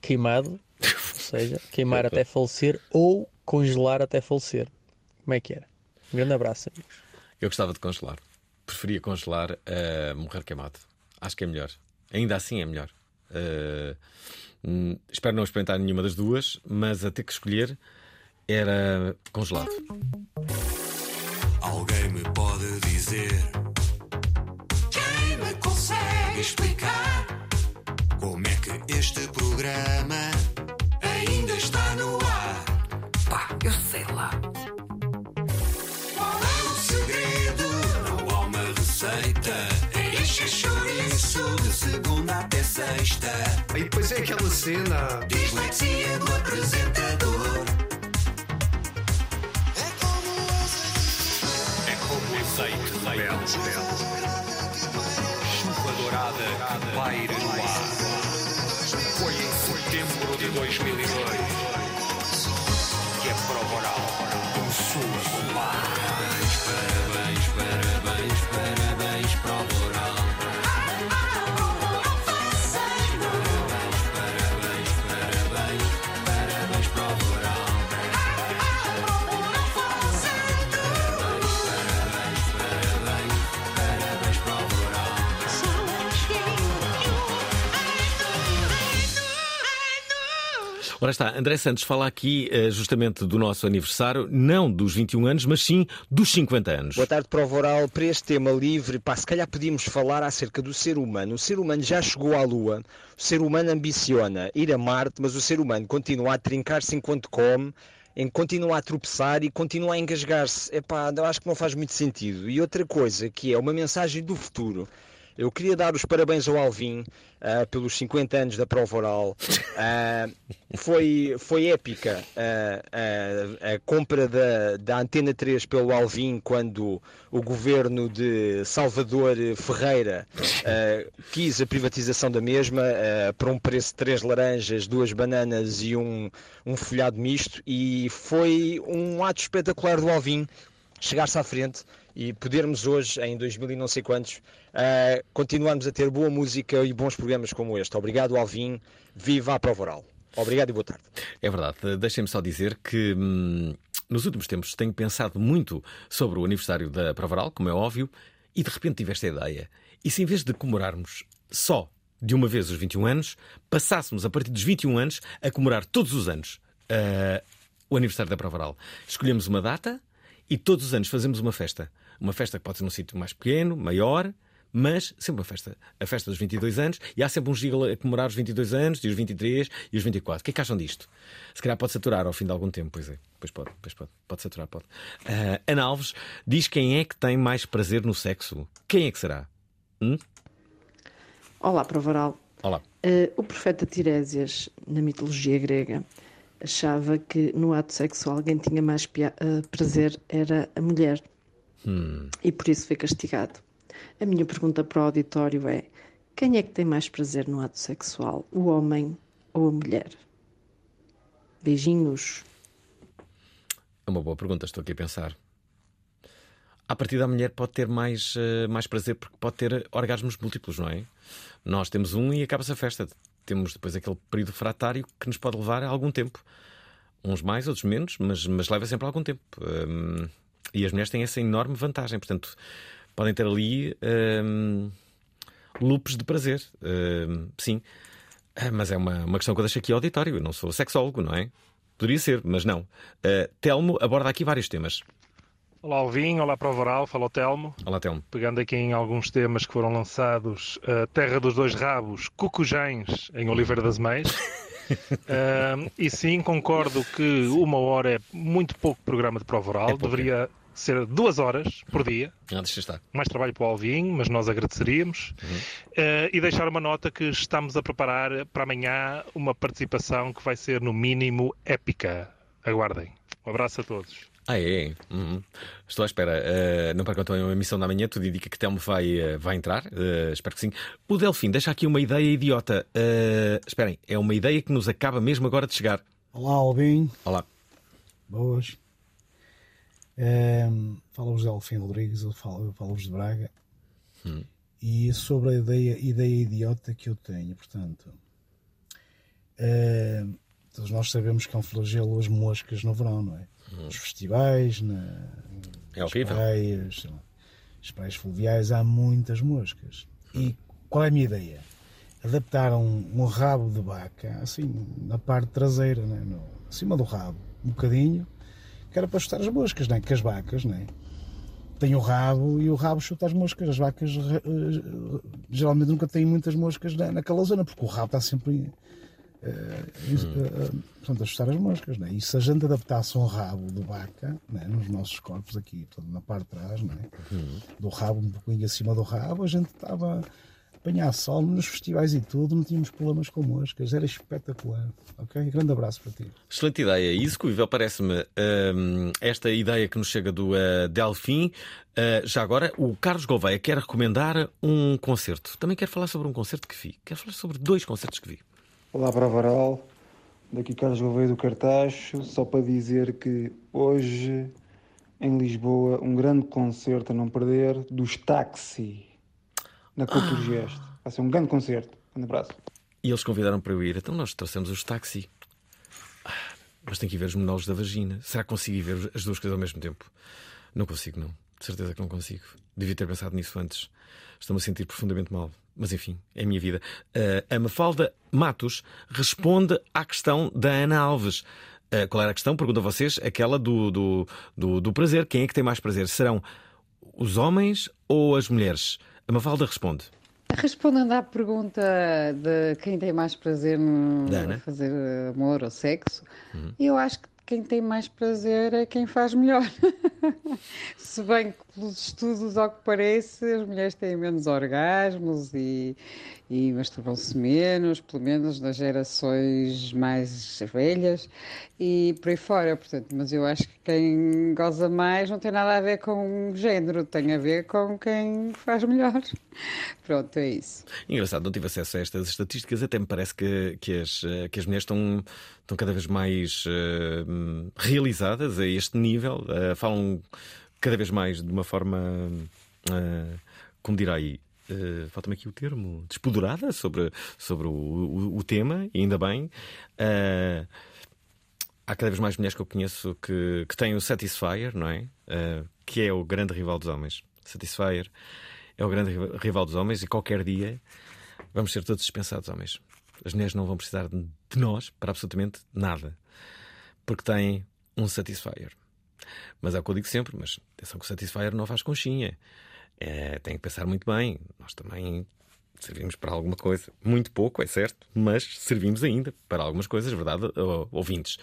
queimado, ou seja, queimar até falecer, ou congelar até falecer? Como é que era? Um grande abraço, amigos. Eu gostava de congelar. Preferia congelar a morrer queimado. Acho que é melhor. Ainda assim é melhor. Uh, hum, espero não experimentar nenhuma das duas, mas a ter que escolher era congelado. Alguém me pode dizer Quem me consegue explicar como é que este programa ainda está no ar? Pá, eu sei lá. Chouriço de segunda até sexta. E depois é aquela cena. Dislexia do apresentador. É como azeite de mel. Chuva dourada que paira no ar. Foi em setembro de 2002 que a prova oral Ora está, André Santos fala aqui eh, justamente do nosso aniversário, não dos 21 anos, mas sim dos 50 anos. Boa tarde, Prova Oral. Para este tema livre, pá, se calhar podíamos falar acerca do ser humano. O ser humano já chegou à Lua, o ser humano ambiciona ir a Marte, mas o ser humano continua a trincar-se enquanto come, em continua a tropeçar e continua a engasgar-se. Epá, eu acho que não faz muito sentido. E outra coisa, que é uma mensagem do futuro. Eu queria dar os parabéns ao Alvin ah, pelos 50 anos da prova oral. Ah, foi, foi épica ah, a compra da, da Antena 3 pelo Alvin quando o governo de Salvador Ferreira quis a privatização da mesma por um preço de três laranjas, duas bananas e um, um folhado misto. E foi um ato espetacular do Alvin chegar-se à frente e podermos hoje, em 2000 e não sei quantos, uh, continuarmos a ter boa música e bons programas como este. Obrigado, Alvin. Viva a prova oral. Obrigado e boa tarde. É verdade. Deixem-me só dizer que hum, nos últimos tempos tenho pensado muito sobre o aniversário da Prova Oral, como é óbvio, e de repente tive esta ideia. E se em vez de comemorarmos só de uma vez os 21 anos, passássemos a partir dos 21 anos a comemorar todos os anos uh, o aniversário da Prova Oral. Escolhemos uma data e todos os anos fazemos uma festa. Uma festa que pode ser num sítio mais pequeno, maior, mas sempre uma festa. A festa dos 22 anos, e há sempre um gigolo a comemorar os 22 anos, e os 23 e os 24. O que é que acham disto? Se calhar pode saturar ao fim de algum tempo, pois é. Pois pode, pois pode. Pode saturar, pode. Uh, Ana Alves diz quem é que tem mais prazer no sexo. Quem é que será? Hum? Olá, Provaral. Olá. Uh, o profeta Tiresias, na mitologia grega, achava que no ato sexual quem tinha mais uh, prazer era a mulher Hum. e por isso foi castigado. A minha pergunta para o auditório é: quem é que tem mais prazer no ato sexual, o homem ou a mulher? Beijinhos. É uma boa pergunta, estou aqui a pensar. A partir da mulher pode ter mais, eh, mais prazer porque pode ter orgasmos múltiplos, não é? Nós temos um e acaba-se a festa. Temos depois aquele período fratário que nos pode levar a algum tempo. Uns mais, outros menos, mas, mas leva sempre algum tempo. Hum, e as mulheres têm essa enorme vantagem. Portanto, podem ter ali hum, loops de prazer. Hum, sim. Ah, Mas é uma, uma questão que eu deixo aqui ao auditório. Eu não sou sexólogo, não é? Poderia ser, mas não. Ah, Telmo aborda aqui vários temas. Olá Alvin, olá Prova Oral, fala Telmo. Olá, Telmo. Pegando aqui em alguns temas que foram lançados, a Terra dos Dois Rabos, Cucujães, em Oliveira das Meias. Ahm, e sim, concordo que uma hora é muito pouco programa de prova oral, pouco, deveria ser duas horas por dia. Ah, deixa estar. Mais trabalho para o Alvin, mas nós agradeceríamos. Eh, e deixar uma nota que estamos a preparar para amanhã uma participação que vai ser, no mínimo, épica. Aguardem. Um abraço a todos. Ah, é? Uhum. Estou à espera. Uh, não percam então a emissão da manhã. Tudo indica que Telmo vai, uh, vai entrar. Uh, espero que sim. O Delfim deixa aqui uma ideia idiota. Uh, esperem, é uma ideia que nos acaba mesmo agora de chegar. Olá, Albin. Olá. Boas. Ehm, Fala-vos de Alfim Rodrigues, eu falo- eu falo-vos de Braga. Hum. E sobre a ideia, ideia idiota que eu tenho, portanto, ehm, todos nós sabemos que é um flagelo as moscas no verão, não é? Nos festivais, na, É nas horrível. praias, sei lá, as praias fluviais, há muitas moscas. E qual é a minha ideia? Adaptar um, um rabo de vaca, assim, na parte traseira, né? no, acima do rabo, um bocadinho, que era para chutar as moscas, não é? Que as vacas, não é? Tem o rabo e o rabo chuta as moscas. As vacas eh, geralmente nunca têm muitas moscas na, naquela zona, porque o rabo está sempre eh, eh, portanto, a chutar as moscas. Não é? E se a gente adaptasse um rabo de vaca é? nos nossos corpos aqui, portanto, na parte de trás, não é? do rabo, um pouquinho acima do rabo, a gente estava apanhar sol nos festivais e tudo, não tínhamos problemas com moscas, era espetacular. Ok? Grande abraço para ti. Excelente ideia. E execuível parece-me hum, esta ideia que nos chega do uh, Delfim. Uh, já agora, o Carlos Gouveia quer recomendar um concerto. Também quer falar sobre um concerto que vi. Quer falar sobre dois concertos que vi. Olá para Varal, daqui Carlos Gouveia do Cartacho, só para dizer que hoje em Lisboa um grande concerto a não perder dos Taxi na Culturgest. Vai ser um grande concerto. Um abraço. E eles convidaram para eu ir. Então nós trouxemos os táxi. Ah, Mas tem que ir ver os monólogos da vagina. Será que consigo ir ver as duas coisas ao mesmo tempo? Não consigo, não. De certeza que não consigo. Devia ter pensado nisso antes. Estou-me a sentir profundamente mal. mas enfim, é a minha vida. Uh, a Mafalda Matos responde à questão da Ana Alves. Uh, qual era a questão? Pergunto a vocês, aquela do, do, do, do prazer. Quem é que tem mais prazer? Serão os homens ou as mulheres? A Mafalda responde. Respondendo à pergunta de quem tem mais prazer no Ana? fazer amor ou sexo, Uhum. eu acho que quem tem mais prazer é quem faz melhor. Se bem que, pelos estudos, ao que parece, as mulheres têm menos orgasmos e, e masturbam-se menos, pelo menos nas gerações mais velhas e por aí fora. Portanto, mas eu acho que quem goza mais não tem nada a ver com género, tem a ver com quem faz melhor. Pronto, é isso. Engraçado, não tive acesso a estas estatísticas, até me parece que, que, as, eh, que as mulheres estão, estão cada vez mais hum, realizadas a este nível, eh, falam cada vez mais de uma forma, eh, como dirá aí, eh, falta-me aqui o termo, despoderada sobre, sobre o, o, o tema, e ainda bem. Eh, há cada vez mais mulheres que eu conheço que, que têm o Satisfyer, não é? Eh, que é o grande rival dos homens. Satisfyer é o grande riva- rival dos homens e qualquer dia vamos ser todos dispensados, homens. As mulheres não vão precisar de de nós para absolutamente nada. Porque têm um Satisfyer. Mas é o que eu digo sempre, mas atenção que o Satisfyer não faz conchinha. É, tem que pensar muito bem. Nós também servimos para alguma coisa. Muito pouco, é certo, mas servimos ainda para algumas coisas, verdade, ouvintes.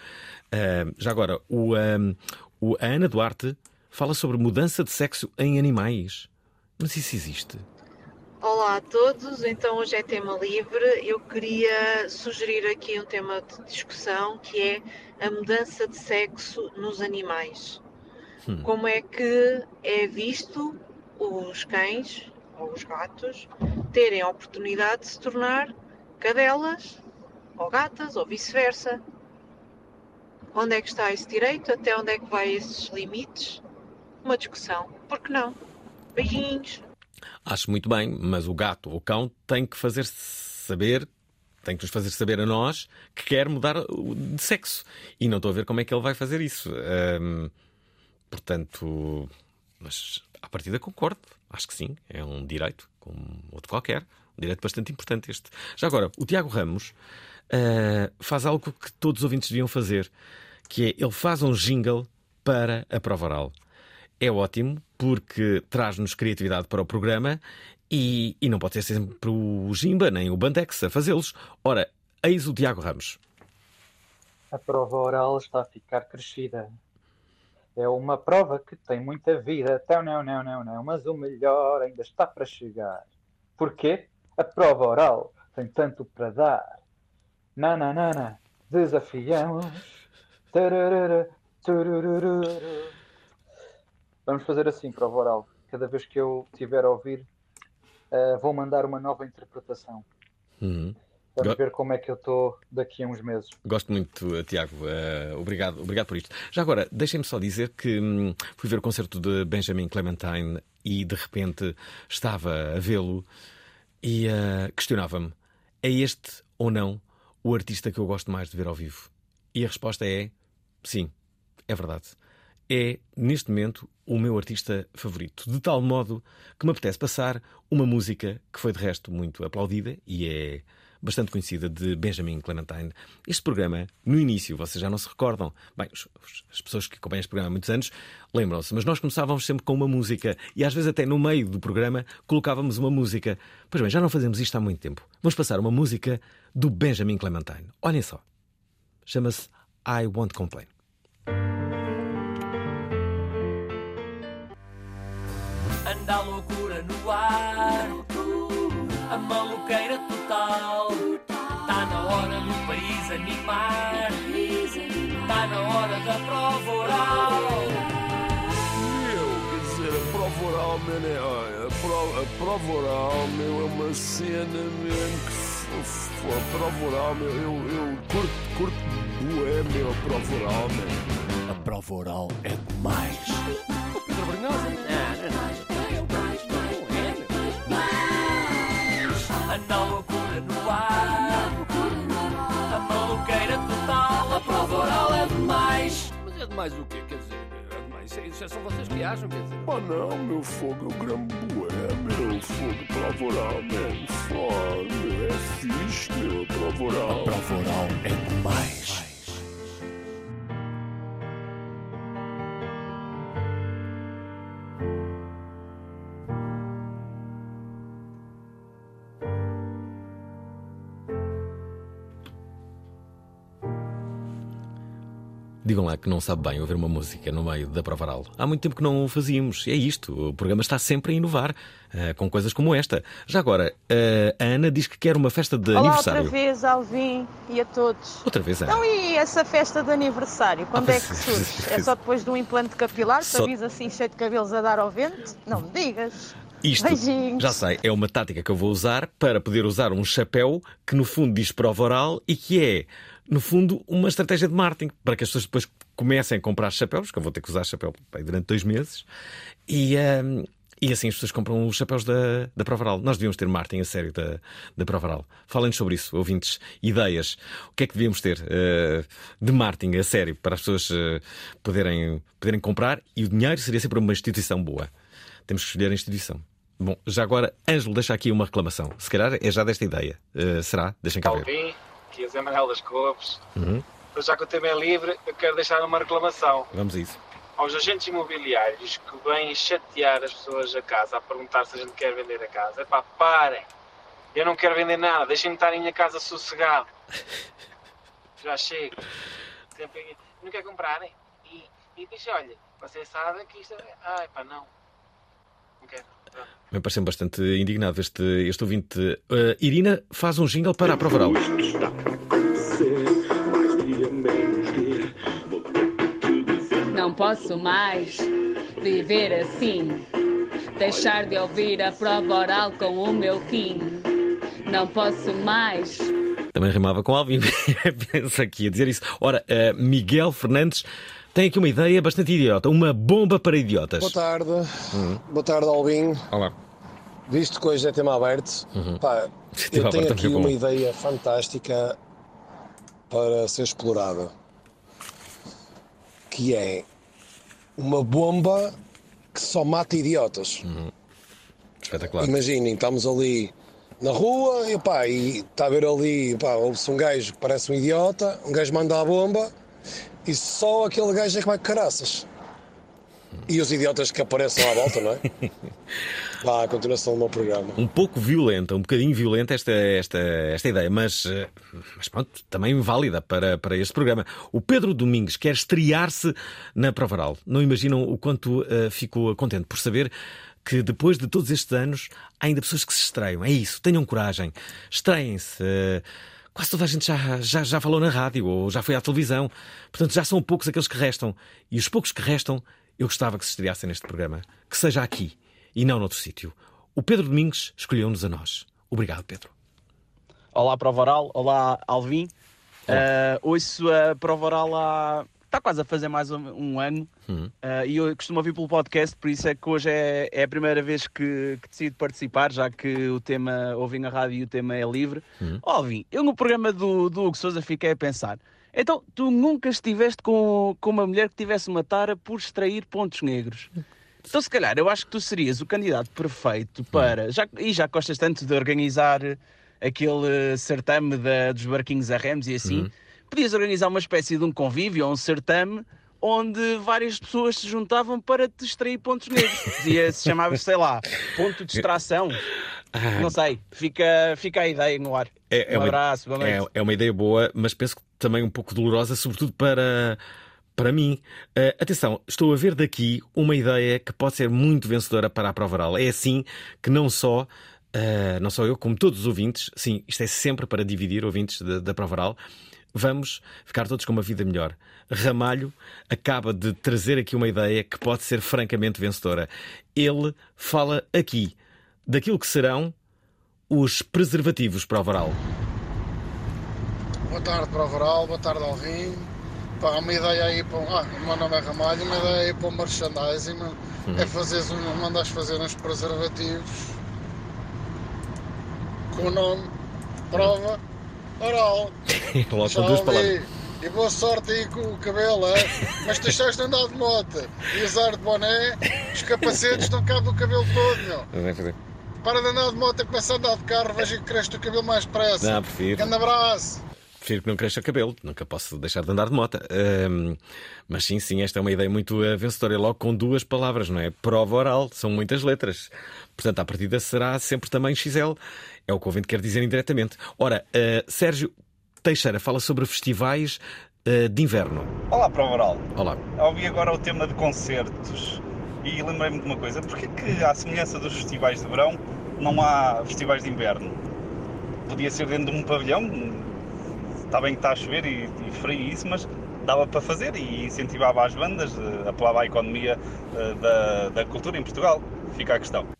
Ah, já agora, o, ah, o- a Ana Duarte fala sobre mudança de sexo em animais. Mas isso existe? Olá a todos, então hoje é tema livre. Eu queria sugerir aqui um tema de discussão que é a mudança de sexo nos animais. Hum. Como é que é visto os cães ou os gatos terem a oportunidade de se tornar cadelas ou gatas ou vice-versa? Onde é que está esse direito? Até onde é que vai esses limites? Uma discussão. Por que não? Beijinhos! Acho muito bem, mas o gato ou o cão tem que fazer saber, tem que nos fazer saber a nós que quer mudar de sexo. E não estou a ver como é que ele vai fazer isso. Portanto, mas à partida concordo. Acho que sim, é um direito, como outro qualquer. Um direito bastante importante este. Já agora, o Tiago Ramos ah, faz algo que todos os ouvintes deviam fazer, que é ele faz um jingle para a prova oral. É ótimo porque traz-nos criatividade para o programa e, e não pode ser sempre o Jimba nem o Bandex a fazê-los. Ora, eis o Tiago Ramos. A prova oral está a ficar crescida. É uma prova que tem muita vida. Então, não, não, não, não. Mas o melhor ainda está para chegar. Porquê? A prova oral tem tanto para dar. Nananana, desafiamos. Tararara, turururu. Vamos fazer assim, prova oral. Cada vez que eu tiver a ouvir, eh, vou mandar uma nova interpretação. Uhum. Vamos ver como é que eu estou daqui a uns meses. Gosto muito, eh, Tiago. eh, obrigado, obrigado por isto. Já agora, deixem-me só dizer que hum, fui ver o concerto de Benjamin Clementine e de repente estava a vê-lo e eh, questionava-me: é este ou não o artista que eu gosto mais de ver ao vivo? E a resposta é: sim, é verdade. É, neste momento, o meu artista favorito. De tal modo que me apetece passar uma música que foi, de resto, muito aplaudida e é bastante conhecida de Benjamin Clementine. Este programa, no início, vocês já não se recordam. Bem, as pessoas que acompanham este programa há muitos anos lembram-se, mas nós começávamos sempre com uma música e às vezes até no meio do programa colocávamos uma música. Pois bem, já não fazemos isto há muito tempo. Vamos passar uma música do Benjamin Clementine. Olhem só. Chama-se I Won't Complain. Loucura no ar, a maluqueira total. Tá na hora do país animar, tá na hora da prova oral. Meu, quer dizer, a prova oral, man, é, olha, a, prova, a prova oral, meu, é uma cena, mesmo que a prova oral, meu, eu, eu curto, curto bué, meu, a prova oral, meu. A prova oral é demais. Pedro Brunhosa? Não, não, Anda a loucura no ar, a maluqueira total. A prova oral é demais. Mas é demais o quê? Quer dizer, é demais, isso, são vocês que viajam, quer dizer. Oh não, meu fogo, o grande bué, meu fogo, prova oral, meu, é fixe, meu, prova oral. Prova oral é demais. Digam lá que não sabe bem ouvir uma música no meio da prova oral. Há muito tempo que não o fazíamos. É isto. O programa está sempre a inovar eh, com coisas como esta. Já agora, eh, a Ana diz que quer uma festa de Olá aniversário. outra vez, Alvin e a todos. Outra vez, Ana. Então e essa festa de aniversário? Quando Ah, é que surge? É só depois de um implante capilar? Só- Só... assim cheio de cabelos a dar ao vento? Não me digas. Isto, Beijinhos. já sei, é uma tática que eu vou usar para poder usar um chapéu que no fundo diz prova oral e que é, no fundo, uma estratégia de marketing para que as pessoas depois comecem a comprar chapéus, que eu vou ter que usar chapéu durante dois meses, e, ahm, e assim as pessoas compram os chapéus da, da prova oral. Nós devíamos ter marketing a sério da, da prova oral. Falem-nos sobre isso, ouvintes, ideias. O que é que devíamos ter eh, de marketing a sério para as pessoas eh, poderem, poderem comprar e o dinheiro seria sempre uma instituição boa. Temos que escolher a instituição. Bom, já agora, Ângelo deixa aqui uma reclamação. Se calhar é já desta ideia. Eh, será? Deixem cá ver. É Zé Manuel das Couves. Uhum. Mas já que o tema é livre, eu quero deixar uma reclamação Vamos a isso. aos agentes imobiliários que vêm chatear as pessoas a casa a perguntar se a gente quer vender a casa. Epá, parem! Eu não quero vender nada, deixem-me estar em minha casa sossegado. Já chego. Sempre... Não quer comprarem? E, e diz, olha, você sabe que isto é... Ai, pá, não. Não quero. Me parece bastante indignado este, este ouvinte. Eh, Irina faz um jingle para a prova oral. Não posso mais viver assim. Deixar de ouvir a prova oral com o meu Kim. Não posso mais. Também rimava com Alvin. Pensa aqui a dizer isso. Ora, eh, Miguel Fernandes tem aqui uma ideia bastante idiota. Uma bomba para idiotas. Boa tarde. Uhum. Boa tarde, Alvin. Olá. Visto que hoje é tema aberto, pá, Tema eu tenho aberto aqui é uma bom. ideia fantástica para ser explorada. Que é uma bomba que só mata idiotas. Espetacular. Imaginem, estamos ali na rua e, pá, e está a ver ali, pá, ouve-se um gajo que parece um idiota, um gajo manda a bomba e só aquele gajo é que vai caraças. E os idiotas que aparecem à volta, não é? Vá, a continuação do meu programa. Um pouco violenta, um bocadinho violenta esta, esta, esta ideia, mas, eh, mas pronto, também válida para, para este programa. O Pedro Domingues quer estrear-se na Prova Oral. Não imaginam o quanto eh, ficou contente por saber que depois de todos estes anos há ainda pessoas que se estreiam. É isso, tenham coragem, estreiem-se. eh, Quase toda a gente já, já, já falou na rádio ou já foi à televisão. Portanto, já são poucos aqueles que restam. E os poucos que restam, eu gostava que se estreassem neste programa. Que seja aqui e não noutro sítio. O Pedro Domingos escolheu-nos a nós. Obrigado, Pedro. Olá, Prova Oral. Olá, Alvin. Uh, ouço a Prova Oral há... Está quase a fazer mais um, um ano Hum. uh, e eu costumo ouvir pelo podcast, por isso é que hoje é, é a primeira vez que, que decido participar, já que o tema, ouvi na rádio e o tema é livre. Hum. Alvin, eu no programa do, do Hugo Souza fiquei a pensar, então tu nunca estiveste com, com uma mulher que tivesse uma tara por extrair pontos negros. Então, se calhar, eu acho que tu serias o candidato perfeito para. Já, e já gostas tanto de organizar aquele certame da- dos barquinhos a remos e assim, Uhum. Podias organizar uma espécie de um convívio ou um certame onde várias pessoas se juntavam para te extrair pontos negros. Dizia, se chamava, sei lá, ponto de extração. Não sei, fica, fica a ideia no ar. É, um uma, abraço, boa é, é uma ideia boa, mas penso que também um pouco dolorosa, sobretudo para, para mim. Eh, atenção, estou a ver daqui uma ideia que pode ser muito vencedora para a prova oral. É assim que não só, eh, não só eu, como todos os ouvintes, sim, isto é sempre para dividir ouvintes da, da prova oral, vamos ficar todos com uma vida melhor. Ramalho acaba de trazer aqui uma ideia que pode ser francamente vencedora. Ele fala aqui daquilo que serão os preservativos prova oral. Boa tarde para o Varal, boa tarde ao Rim. Pá, uma ideia aí para. um- Ah, o meu nome é Ramalho, uma ideia aí para o merchandising meu, Uhum. é fazeres um, mandares fazer uns preservativos com o nome Prova Oral. Logo com duas palavras. e boa sorte aí com o cabelo, é? mas deixaste de andar de moto e usar de boné, os capacetes não cabem o cabelo todo, meu. Não vai fazer. Para de andar de moto e começa a andar de carro, veja que cresce o cabelo mais depressa. Não, prefiro. Grande abraço. Prefiro que não cresça o cabelo, nunca posso deixar de andar de moto. Ahm, mas sim, sim, esta é uma ideia muito eh, vencedora. Logo com duas palavras, não é? Prova oral, são muitas letras. Portanto, a partida será sempre também XL. É o que o ouvinte quer dizer indiretamente. Ora, eh, Sérgio Teixeira fala sobre festivais eh, de inverno. Olá, Prova Oral. Olá. Ouvi agora o tema de concertos e lembrei-me de uma coisa. Porquê que, à semelhança dos festivais de verão, não há festivais de inverno? Podia ser dentro de um pavilhão, está bem que está a chover e, e frio isso, mas dava para fazer e incentivava as bandas, eh, apelava à economia da, da cultura em Portugal. Fica a questão.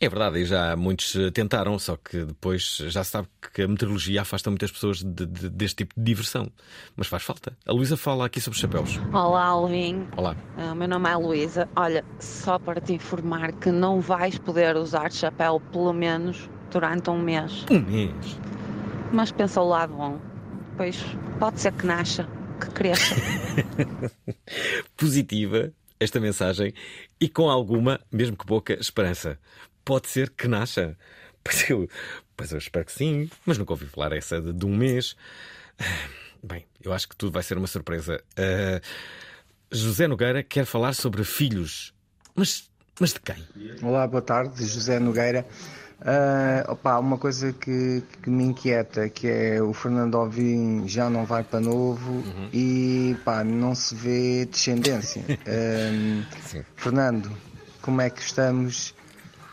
É verdade, e já muitos eh, tentaram, só que depois já se sabe que a meteorologia afasta muitas pessoas de- de- deste tipo de diversão. Mas faz falta. A Luísa fala aqui sobre os chapéus. Olá, Alvin. Olá. Ah, O meu nome é Luísa. Olha, só para te informar que não vais poder usar chapéu pelo menos durante um mês. Um mês? Mas pensa o lado bom. Pois pode ser que nasça, que cresça. Positiva esta mensagem e com alguma, mesmo que pouca, esperança. Pode ser que nasça. Pois eu, pois eu espero que sim, mas nunca ouvi falar essa de, de um mês. Bem, eu acho que tudo vai ser uma surpresa. Ah, José Nogueira quer falar sobre filhos. Mas, mas de quem? Olá, boa tarde, José Nogueira. Ah, opa, uma coisa que, que me inquieta que é o Fernando Alvim já não vai para novo e pá, não se vê descendência. Ah, Fernando, como é que estamos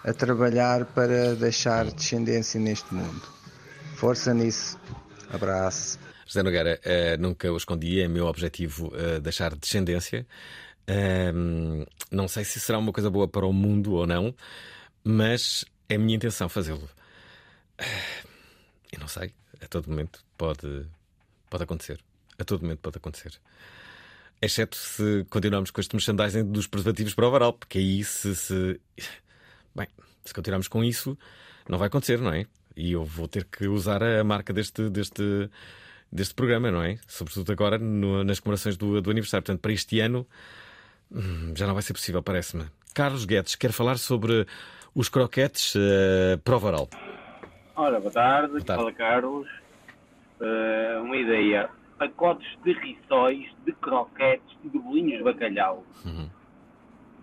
a trabalhar para deixar descendência neste mundo? Força nisso. Abraço. José Nogueira, eh, nunca o escondi, é meu objetivo eh, deixar descendência. Ahm, não sei se será uma coisa boa para o mundo ou não, mas é minha intenção fazê-lo. Eu não sei, a todo momento pode, pode acontecer. A todo momento pode acontecer. Exceto se continuarmos com este merchandising dos preservativos para o varal, porque aí se, se. Bem, se continuarmos com isso, não vai acontecer, não é? E eu vou ter que usar a marca deste, deste, deste programa, não é? Sobretudo agora no- nas comemorações do, do aniversário. Portanto, para este ano hum, já não vai ser possível, parece-me. Carlos Guedes quer falar sobre os croquetes uh, para o varal. Ora, boa tarde, Boa tarde. fala Carlos. Eh, uma ideia: pacotes de rissóis, de croquetes e de bolinhos de bacalhau. Uhum.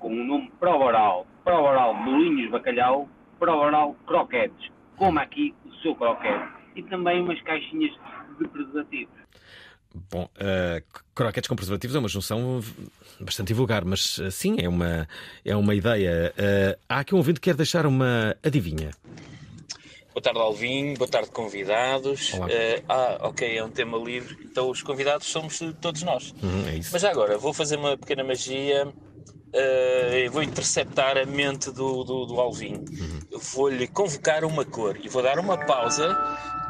Com o nome Prova Oral. Prova Oral Bolinhos Bacalhau, Prova Oral Croquetes. Coma aqui o seu croquete. E também umas caixinhas de preservativos. Bom, uh, croquetes com preservativos é uma junção bastante vulgar, mas uh, sim, é uma, é uma ideia. Uh, há aqui um ouvinte que quer deixar uma adivinha. Boa tarde, Alvin. Boa tarde, convidados. Olá. Eh, ah, ok, é um tema livre. Então, os convidados somos todos nós. Uhum, é isso. Mas já agora, vou fazer uma pequena magia. Eh, vou interceptar a mente do, do, do Alvin. Eu Vou-lhe convocar uma cor e vou dar uma pausa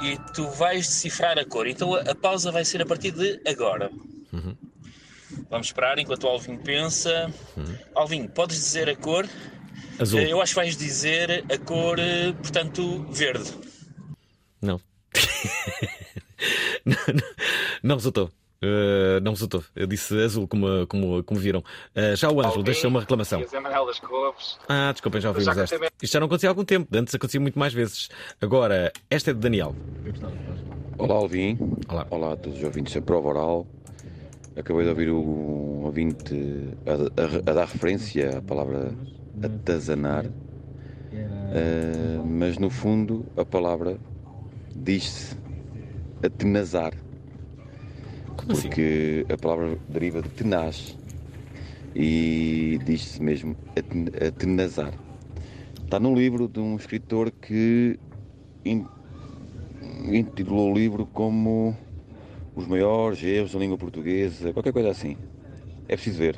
e tu vais decifrar a cor. Então, a, a pausa vai ser a partir de agora. Uhum. Vamos esperar enquanto o Alvin pensa. Alvin, podes dizer a cor? Azul. Eh, Eu acho que vais dizer a cor, eh, portanto, verde. Não. não, não, não resultou. Uh, não resultou. Eu disse azul, como, como, como viram. Uh, já o Ângelo deixa uma reclamação. Couves. Ah, desculpem, já ouvimos esta. Isto já não acontecia há algum tempo. Antes acontecia muito mais vezes. Agora, esta é de Daniel. Olá, Alvin. Olá. a todos os ouvintes da Prova Oral. Acabei de ouvir um ouvinte a, a- a dar referência à palavra atazanar, Ah, mas no fundo a palavra diz-se atenazar. Porque a palavra deriva de tenaz e diz-se mesmo aten- atenazar. Está num livro de um escritor que in- intitulou o livro como Os Maiores Erros da Língua Portuguesa, qualquer coisa assim. É preciso ver.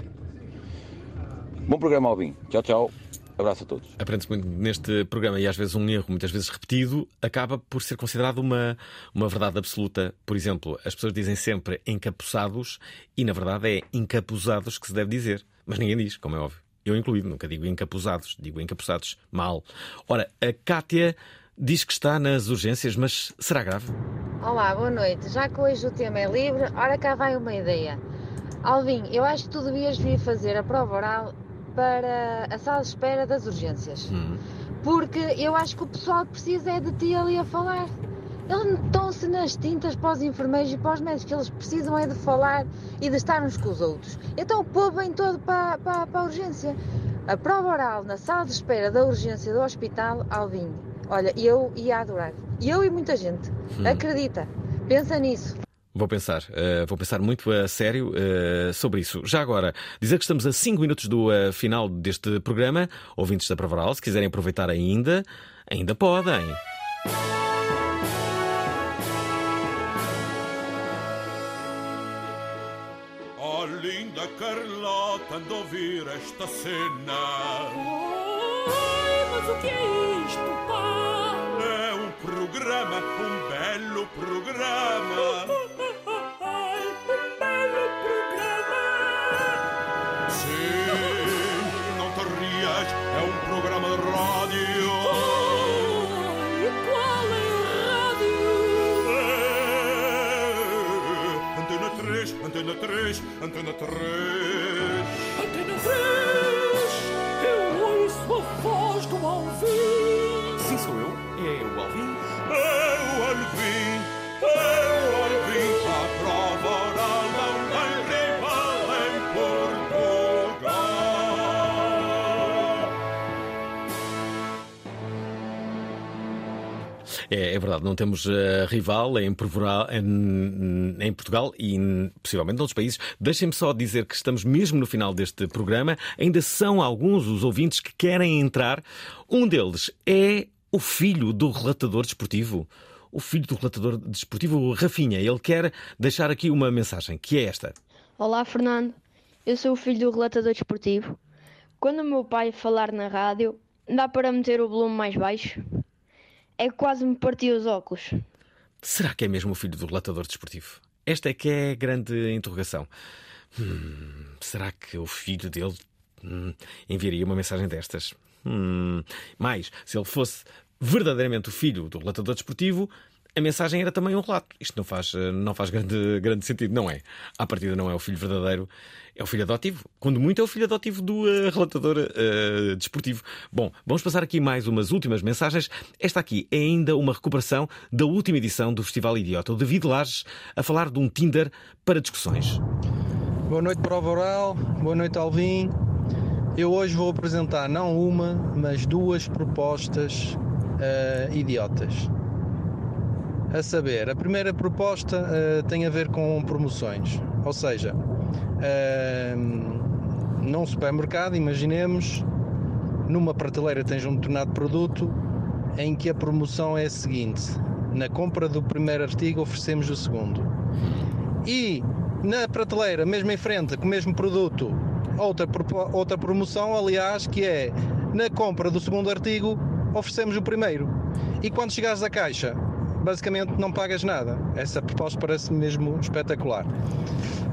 Bom programa, Alvin. Tchau, tchau. Abraço a todos. Aprende-se muito neste programa e às vezes um erro, muitas vezes repetido, acaba por ser considerado uma, uma verdade absoluta. Por exemplo, as pessoas dizem sempre encapuçados e na verdade é encapuzados que se deve dizer. Mas ninguém diz, como é óbvio. Eu incluído, nunca digo encapuzados, digo encapuçados. Mal. Ora, a Cátia diz que está nas urgências, mas será grave? Olá, boa noite. Já que hoje o tema é livre, ora cá vai uma ideia. Alvin, eu acho que tu devias vir fazer a prova oral para a sala de espera das urgências. Porque eu acho que o pessoal precisa é de ti ali a falar. Eles estão-se nas tintas para os enfermeiros e para os médicos, eles precisam é de falar e de estar uns com os outros. Então o povo vem todo para, para, para a urgência. A prova oral na sala de espera da urgência do hospital, Alvin. Olha, eu ia adorar. Eu e muita gente. Hum. Acredita. Pensa nisso. Vou pensar, uh, vou pensar muito a sério uh, sobre isso. Já agora, dizer que estamos a 5 minutos do uh, final deste programa. Ouvintes da Provaral, se quiserem aproveitar ainda, ainda podem. Oh, linda Carlota, ando a ouvir esta cena. Ai, mas o que é isto, pá? É um programa, um belo programa. É, é verdade, não temos uh, rival em, Portugal- em- em Portugal e possivelmente noutros países. Deixem-me só dizer que estamos mesmo no final deste programa. Ainda são alguns os ouvintes que querem entrar. Um deles é o filho do relatador desportivo. O filho do relatador desportivo, Rafinha. Ele quer deixar aqui uma mensagem, que é esta. Olá, Fernando. Eu sou o filho do relatador desportivo. Quando o meu pai falar na rádio, dá para meter o volume mais baixo? É que quase me partiu os óculos. Será que é mesmo o filho do relatador desportivo? Esta é que é a grande interrogação. Hum, será que o filho dele hum, enviaria uma mensagem destas? Hum, mais, se ele fosse verdadeiramente o filho do relatador desportivo, a mensagem era também um relato. Isto não faz, eh, não faz grande, grande sentido, não é? À partida não é o filho verdadeiro, é o filho adotivo. Quando muito é o filho adotivo do eh, relatador eh, desportivo. Bom, vamos passar aqui mais umas últimas mensagens. Esta aqui é ainda uma recuperação da última edição do Festival Idiota. O David Lages a falar de um Tinder para discussões. Boa noite, prova oral. Boa noite, Alvin. Eu hoje vou apresentar não uma, mas duas propostas eh, idiotas. A saber, a primeira proposta eh, tem a ver com promoções. Ou seja, eh, num supermercado, imaginemos, numa prateleira tens um determinado produto em que a promoção é a seguinte: na compra do primeiro artigo oferecemos o segundo. E na prateleira, mesmo em frente, com o mesmo produto, outra, outra promoção, aliás, que é na compra do segundo artigo, oferecemos o primeiro. E quando chegares à caixa, basicamente não pagas nada. Essa proposta parece mesmo espetacular.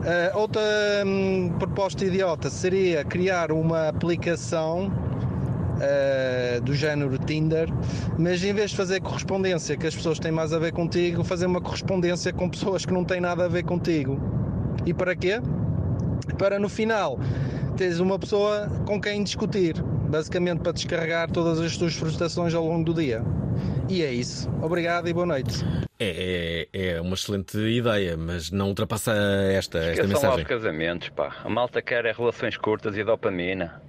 Ah, outra hum, proposta idiota seria criar uma aplicação uh, do género Tinder, mas em vez de fazer correspondência que as pessoas têm mais a ver contigo, fazer uma correspondência com pessoas que não têm nada a ver contigo. E para quê? Para no final teres uma pessoa com quem discutir, basicamente para descarregar todas as tuas frustrações ao longo do dia. E é isso. Obrigado e boa noite. É, é, é uma excelente ideia, mas não ultrapassa esta, esta Esqueçam lá mensagem. os casamentos, pá. A malta quer é relações curtas e dopamina.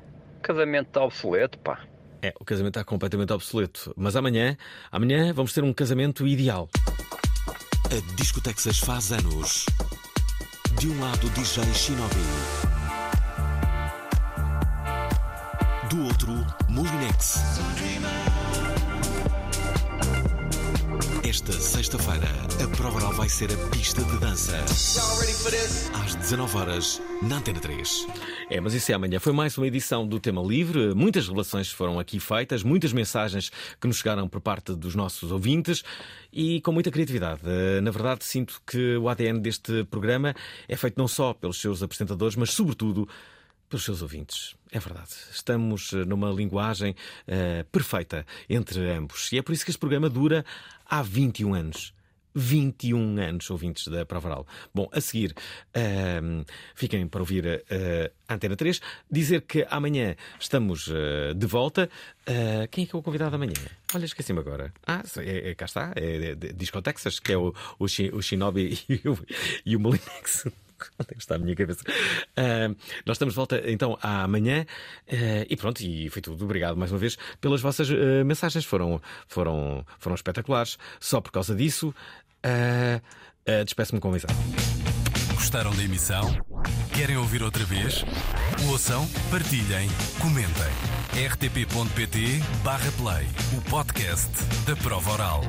Casamento está obsoleto, pá. É, o casamento está completamente obsoleto. Mas amanhã, amanhã vamos ter um casamento ideal. A Discotexas faz anos. De um lado, DJ Shinobi. Do outro, Molinex. Esta sexta-feira, a prova vai ser a pista de dança. Às 19 horas na Antena 3. É, mas isso é amanhã. Foi mais uma edição do Tema Livre. Muitas relações foram aqui feitas, muitas mensagens que nos chegaram por parte dos nossos ouvintes e com muita criatividade. Eh, Na verdade, sinto que o ADN deste programa é feito não só pelos seus apresentadores, mas sobretudo pelos seus ouvintes. É verdade. Estamos eh, numa linguagem eh, perfeita entre ambos. E é por isso que este programa dura há 21 anos. 21 anos, ouvintes da Prova Oral. Bom, a seguir, uh, fiquem para ouvir uh, a Antena 3. Dizer que amanhã estamos uh, de volta. Uh, quem é que é o convidado amanhã? Olha, esqueci-me agora. Ah, é, é, cá está, é, é Disco Texas, que é o, o, o Shinobi e o, e o Molinex. Onde está a minha cabeça? Uh, nós estamos de volta então amanhã uh, e pronto, e foi tudo. Obrigado mais uma vez pelas vossas uh, mensagens, foram, foram, foram espetaculares. Só por causa disso, despeço-me com exame. Gostaram da emissão? Querem ouvir outra vez? Ouçam, partilhem, comentem. rtp.pt/play o podcast da prova oral.